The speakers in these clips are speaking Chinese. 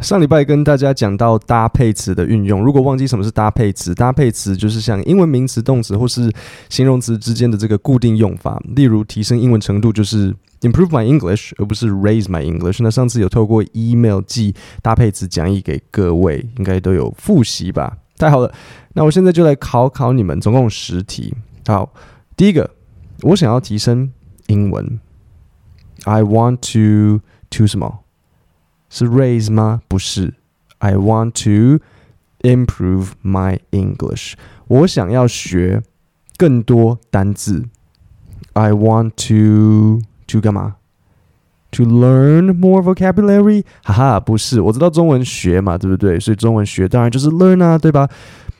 上礼拜跟大家讲到搭配词的运用，如果忘记什么是搭配词，搭配词就是像英文名词、动词或是形容词之间的这个固定用法。例如提升英文程度就是 improve my English，而不是 raise my English。那上次有透过 email 寄搭配词讲义给各位，应该都有复习吧？太好了，那我现在就来考考你们，总共十题。好，第一个，我想要提升英文，I want to to 什么？是 raise 吗？不是，I want to improve my English。我想要学更多单字。I want to to 干嘛？To learn more vocabulary？哈哈，不是，我知道中文学嘛，对不对？所以中文学当然就是 learn 啊，对吧？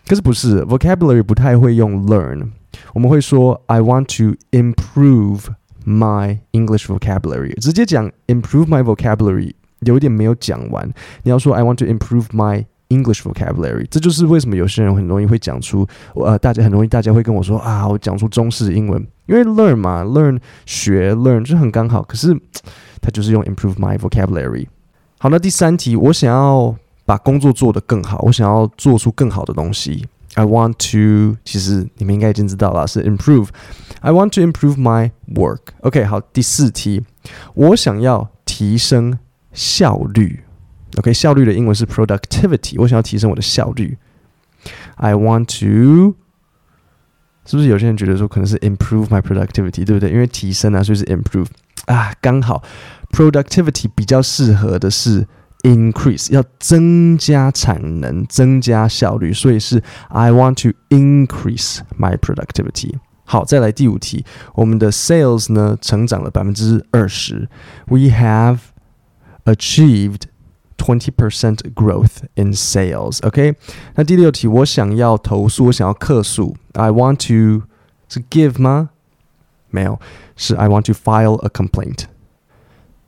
可是不是，vocabulary 不太会用 learn，我们会说 I want to improve my English vocabulary。直接讲 improve my vocabulary。 有一点没有讲完，你要说 I want to improve my English vocabulary，这就是为什么有些人很容易会讲出，呃，大家很容易大家会跟我说啊，我讲出中式英文，因为 learn 嘛，learn 学 learn 就很刚好，可是他就是用 improve my vocabulary。好，那第三题，我想要把工作做得更好，我想要做出更好的东西，I want to，其实你们应该已经知道了，是 improve，I want to improve my work。OK，好，第四题，我想要提升。效率，OK，效率的英文是 productivity。我想要提升我的效率，I want to，是不是有些人觉得说可能是 improve my productivity，对不对？因为提升啊，所以是 improve 啊，刚好 productivity 比较适合的是 increase，要增加产能、增加效率，所以是 I want to increase my productivity。好，再来第五题，我们的 sales 呢成长了百分之二十，We have Achieved twenty percent growth in sales. OK，那第六题，我想要投诉，我想要客诉。I want to 是 give 吗？没有，是 I want to file a complaint。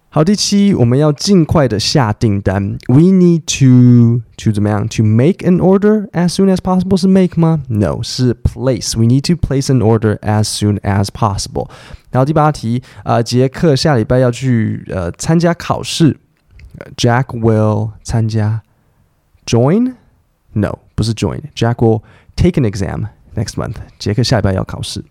好，第七，我们要尽快的下订单。We need to to 怎么样？To make an order as soon as possible 是 make 吗？No，是 place。We need to place an order as soon as possible。然后第八题，啊、呃，杰克下礼拜要去呃参加考试。 Jack will 参加，join？No，不是 join。Jack will take an exam next month。杰克下礼拜要考试。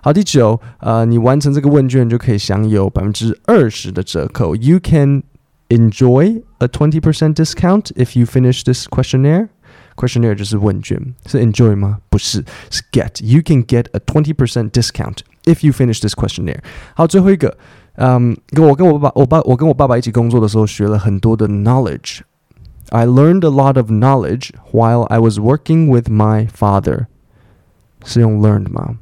好，第九，呃，你完成这个问卷就可以享有百分之二十的折扣。You can enjoy a twenty percent discount if you finish this questionnaire。Questionnaire 就是问卷，是 enjoy 吗？不是，是 get。You can get a twenty percent discount if you finish this questionnaire。好，最后一个。 嗯，跟我跟我爸爸，我爸我跟我爸爸一起工作的时候，学了很多的 knowledge。I learned a lot of knowledge while I was working with my father。是用 learned 吗？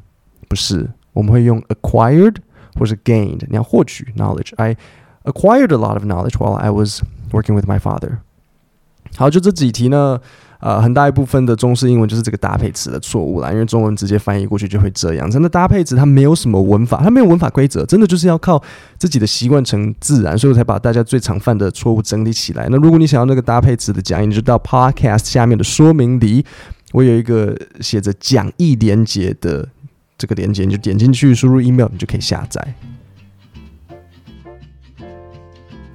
不是，我们会用 acquired 或是 gained。你要获取 knowledge。I acquired a lot of knowledge while I was working with my father。好，就这几题呢。 呃，很大一部分的中式英文就是这个搭配词的错误啦，因为中文直接翻译过去就会这样。真的搭配词它没有什么文法，它没有文法规则，真的就是要靠自己的习惯成自然，所以我才把大家最常犯的错误整理起来。那如果你想要那个搭配词的讲义，你就到 Podcast 下面的说明里，我有一个写着讲义连接的这个连接，你就点进去，输入 email，你就可以下载。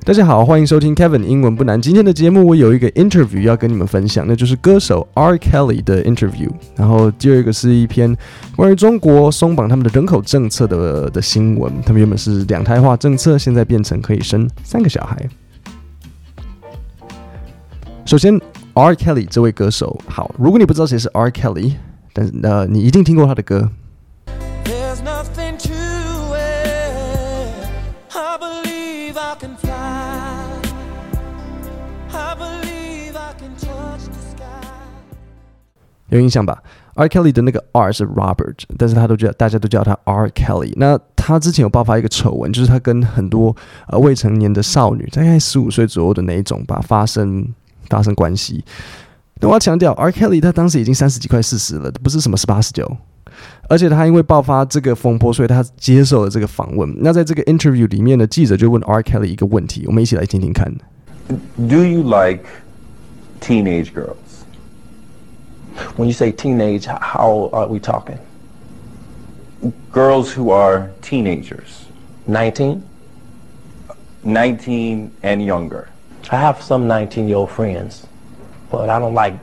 大家好，欢迎收听 Kevin 英文不难。今天的节目我有一个 interview 要跟你们分享，那就是歌手 R. Kelly 的 interview。然后第二个是一篇关于中国松绑他们的人口政策的的新闻。他们原本是两胎化政策，现在变成可以生三个小孩。首先，R. Kelly 这位歌手，好，如果你不知道谁是 R. Kelly，但是呃，你一定听过他的歌。有印象吧？R. Kelly 的那个 R 是 Robert，但是他都叫大家都叫他 R. Kelly。那他之前有爆发一个丑闻，就是他跟很多呃未成年的少女，大概十五岁左右的那一种吧，发生发生关系。那我要强调，R. Kelly 他当时已经三十几快四十了，不是什么十八十九。而且他因为爆发这个风波，所以他接受了这个访问。那在这个 interview 里面呢，记者就问 R. Kelly 一个问题，我们一起来听听看。Do you like teenage girl? When you say teenage, how are we talking? Girls who are teenagers. 19? 19 and younger. I have some 19-year-old friends, but I don't like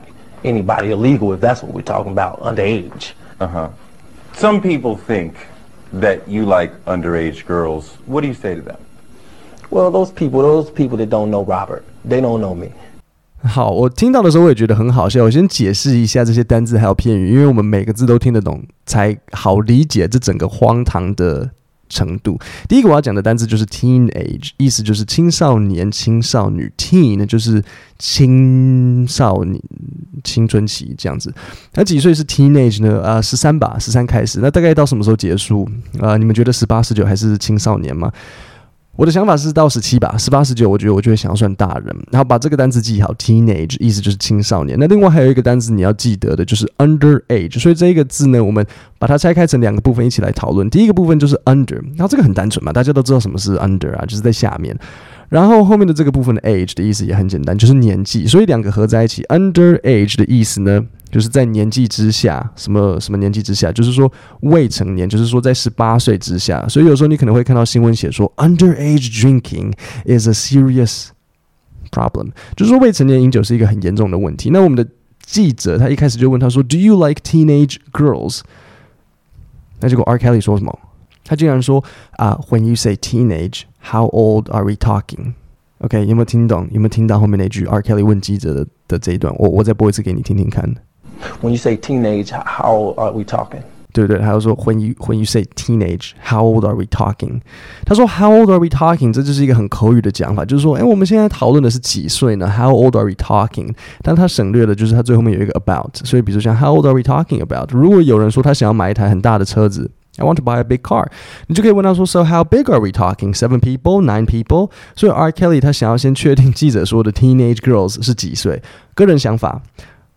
anybody illegal if that's what we're talking about, underage. Uh huh. Some people think that you like underage girls. What do you say to them? Well, those people, those people that don't know Robert, they don't know me. 好，我听到的时候我也觉得很好笑。我先解释一下这些单字还有片语，因为我们每个字都听得懂，才好理解这整个荒唐的程度。第一个我要讲的单字就是 teenage，意思就是青少年、青少女。teen 就是青少年、青春期这样子。那几岁是 teenage 呢？啊、十三吧，十三开始。那大概到什么时候结束？啊、你们觉得十八、十九还是青少年吗？我的想法是到十七吧，十八、十九，我觉得我就会想要算大人。然后把这个单词记好，teenage 意思就是青少年。那另外还有一个单词你要记得的就是 underage。所以这一个字呢，我们把它拆开成两个部分一起来讨论。第一个部分就是 under，然后这个很单纯嘛，大家都知道什么是 under 啊，就是在下面。然后后面的这个部分的 age 的意思也很简单，就是年纪。所以两个合在一起，underage 的意思呢，就是在年纪之下，什么什么年纪之下，就是说未成年，就是说在十八岁之下。所以有时候你可能会看到新闻写说，underage drinking is a serious problem，就是说未成年饮酒是一个很严重的问题。那我们的记者他一开始就问他说，Do you like teenage girls？那结果 R Kelly 说什么？他竟然说啊、uh,，When you say teenage，how old are we talking？OK，okay, 有没有听懂？有没有听到后面那句 R Kelly 问记者的的这一段？我我再播一次给你听听看。When you say teenage, how old are we talking? 对对，还有说 when you when you say teenage, how old are we talking? 他说 how old are we talking? 这就是一个很口语的讲法，就是说，哎，我们现在讨论的是几岁呢？How old are we talking? 但他省略的就是他最后面有一个 about，所以比如说像 how old are we talking about? 如果有人说他想要买一台很大的车子 ，I want to buy a big car，你就可以问他说，So how big are we talking? Seven people, nine people? 所以 R Kelly 他想要先确定记者说的 teenage girls 是几岁，个人想法。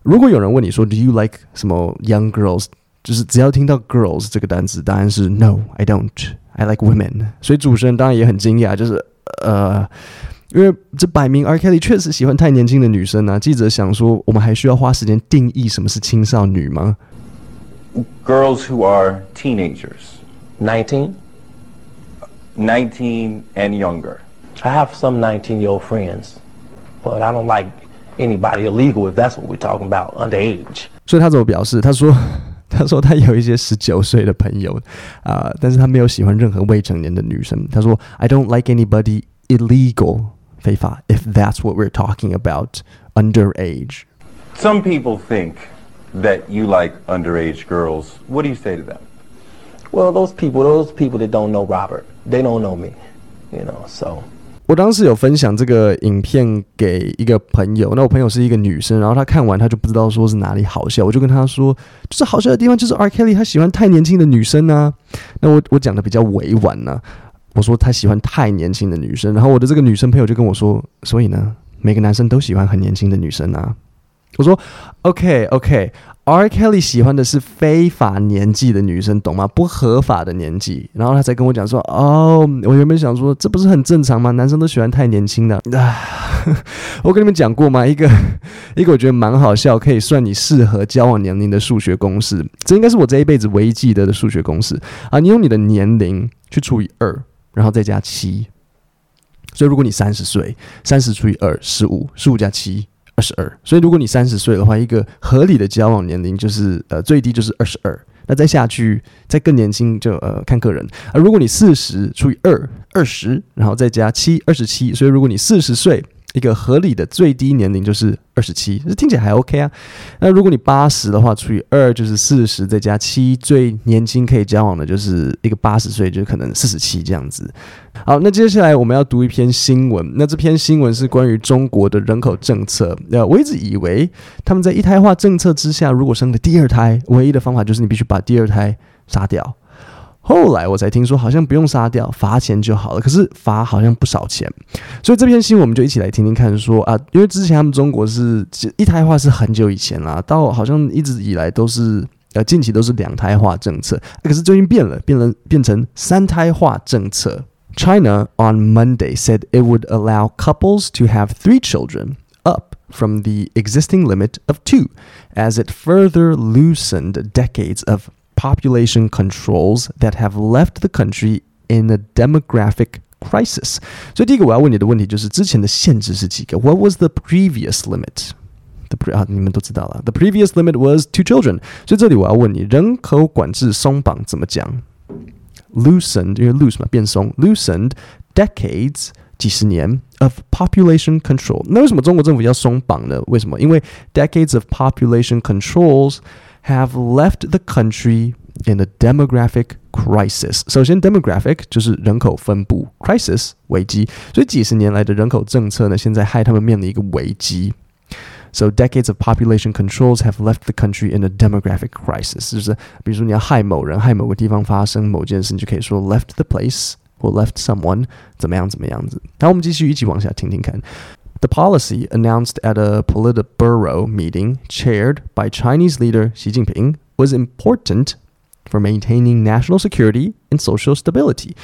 如果有人问你说 “Do you like 什么 young girls”，就是只要听到 “girls” 这个单词，答案是 “No, I don't. I like women.” 所以主持人当然也很惊讶，就是呃，因为这摆明 R. Kelly 确实喜欢太年轻的女生啊。记者想说，我们还需要花时间定义什么是青少女吗 ？Girls who are teenagers, nineteen, nineteen and younger. I have some nineteen-year-old friends, but I don't like. Anybody illegal if that's what we're talking about underage？所以他怎么表示？他说：“他说他有一些十九岁的朋友啊、呃，但是他没有喜欢任何未成年的女生。他说：‘I don't like anybody illegal 非法 if that's what we're talking about underage。’ Some people think that you like underage girls. What do you say to them? Well, those people, those people that don't know Robert, they don't know me, you know, so. 我当时有分享这个影片给一个朋友，那我朋友是一个女生，然后她看完她就不知道说是哪里好笑，我就跟她说，就是好笑的地方就是 R Kelly 他喜欢太年轻的女生啊。那我我讲的比较委婉呢、啊，我说他喜欢太年轻的女生，然后我的这个女生朋友就跟我说，所以呢，每个男生都喜欢很年轻的女生啊。我说，OK OK。R. Kelly 喜欢的是非法年纪的女生，懂吗？不合法的年纪。然后他才跟我讲说：“哦，我原本想说，这不是很正常吗？男生都喜欢太年轻的。啊” 我跟你们讲过吗？一个一个我觉得蛮好笑，可以算你适合交往年龄的数学公式。这应该是我这一辈子唯一记得的数学公式啊！你用你的年龄去除以二，然后再加七。所以如果你三十岁，三十除以二，十五，十五加七。二十二，所以如果你三十岁的话，一个合理的交往年龄就是呃最低就是二十二，那再下去再更年轻就呃看个人。而如果你四十除以二，二十，然后再加七，二十七，所以如果你四十岁。一个合理的最低年龄就是二十七，这听起来还 OK 啊。那如果你八十的话，除以二就是四十，再加七，最年轻可以交往的就是一个八十岁，就可能四十七这样子。好，那接下来我们要读一篇新闻。那这篇新闻是关于中国的人口政策。呃，我一直以为他们在一胎化政策之下，如果生了第二胎，唯一的方法就是你必须把第二胎杀掉。后来我才听说，好像不用杀掉，罚钱就好了。可是罚好像不少钱，所以这篇新闻我们就一起来听听看说。啊，因为之前他们中国是一胎化是很久以前啦，到好像一直以来都是呃近期都是两胎化政策，可是最近变了，变了变成三胎化政策。China on Monday said it would allow couples to have three children up from the existing limit of two, as it further loosened decades of population controls that have left the country in a demographic crisis。所以第一个我要问你的问题就是之前的限制是几个？What was the previous limit？The pre 啊，你们都知道了。The previous limit was two children。所以这里我要问你，人口管制松绑怎么讲？Loosened，因为 loose 嘛，变松。Loosened decades，几十年 of population control。那为什么中国政府要松绑呢？为什么？因为 decades of population controls have left the country in a demographic crisis。首先，demographic 就是人口分布，crisis 危机。所以几十年来的人口政策呢，现在害他们面临一个危机。So decades of population controls have left the country in a demographic crisis。就是比如说你要害某人，害某个地方发生某件事，你就可以说 left the place 或 left someone 怎么样怎么样子。然后我们继续一起往下听听看。 The policy announced at a Politburo meeting chaired by Chinese leader Xi Jinping was important for maintaining national security and social stability,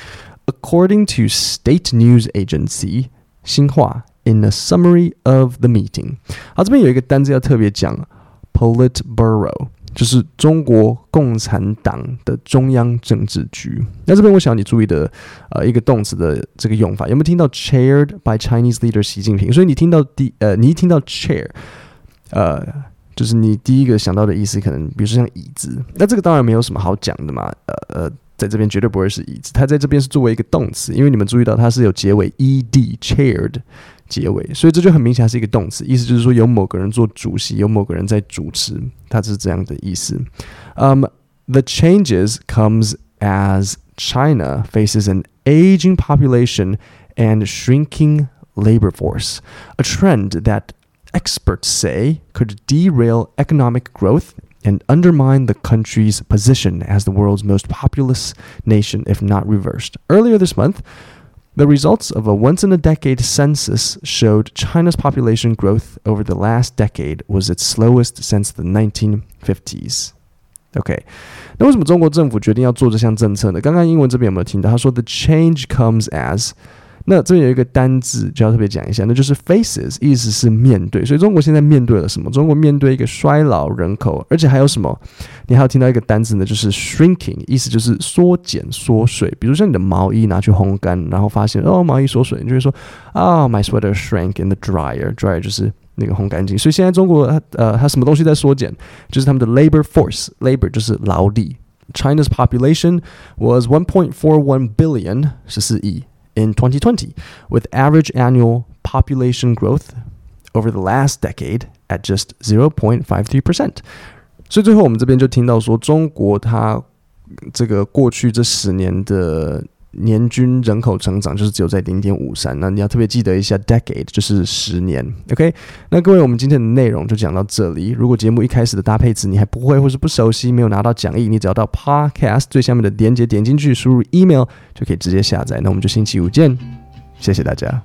according to state news agency Xinhua. In a summary of the meeting，好，这边有一个单字要特别讲，Politburo， 就是中国共产党的中央政治局。那这边我想你注意的，呃，一个动词的这个用法，有没有听到 chaired by Chinese leader 习近平？所以你听到第，呃，你一听到 chair，呃，就是你第一个想到的意思，可能比如说像椅子，那这个当然没有什么好讲的嘛，呃呃。在这边绝对不会是椅子，它在这边是作为一个动词，因为你们注意到它是有结尾 ed chaired 结尾，所以这就很明显是一个动词，意思就是说有某个人做主席，有某个人在主持，它是这样的意思。Um, the changes comes as China faces an aging population and shrinking labor force, a trend that experts say could derail economic growth. And undermine the country's position as the world's most populous nation, if not reversed. Earlier this month, the results of a once in a decade census showed China's population growth over the last decade was its slowest since the 1950s. OK，那为什么中国政府决定要做这项政策呢？刚刚英文这边有没有听到？他说：“The change comes as。” 那这边有一个单字就要特别讲一下，那就是 faces，意思是面对。所以中国现在面对了什么？中国面对一个衰老人口，而且还有什么？你还有听到一个单字呢，就是 shrinking，意思就是缩减、缩水。比如说你的毛衣拿去烘干，然后发现哦毛衣缩水，你就会说啊、my sweater shrank in the dryer，dryer 就是那个烘干机。所以现在中国呃它什么东西在缩减？就是他们的 labor force，labor 就是劳力。China's population was 1.41 billion，十四亿。in 2020, with average annual population growth over the last decade at just 0.53%. 所以最后我们这边就听到说，中国它这个过去这十年的。 年均人口成长就是只有在零点五三，那你要特别记得一下，decade 就是十年，OK？那各位，我们今天的内容就讲到这里。如果节目一开始的搭配词你还不会或是不熟悉，没有拿到讲义，你只要到 Podcast 最下面的连接点进去，输入 email 就可以直接下载。那我们就星期五见，谢谢大家。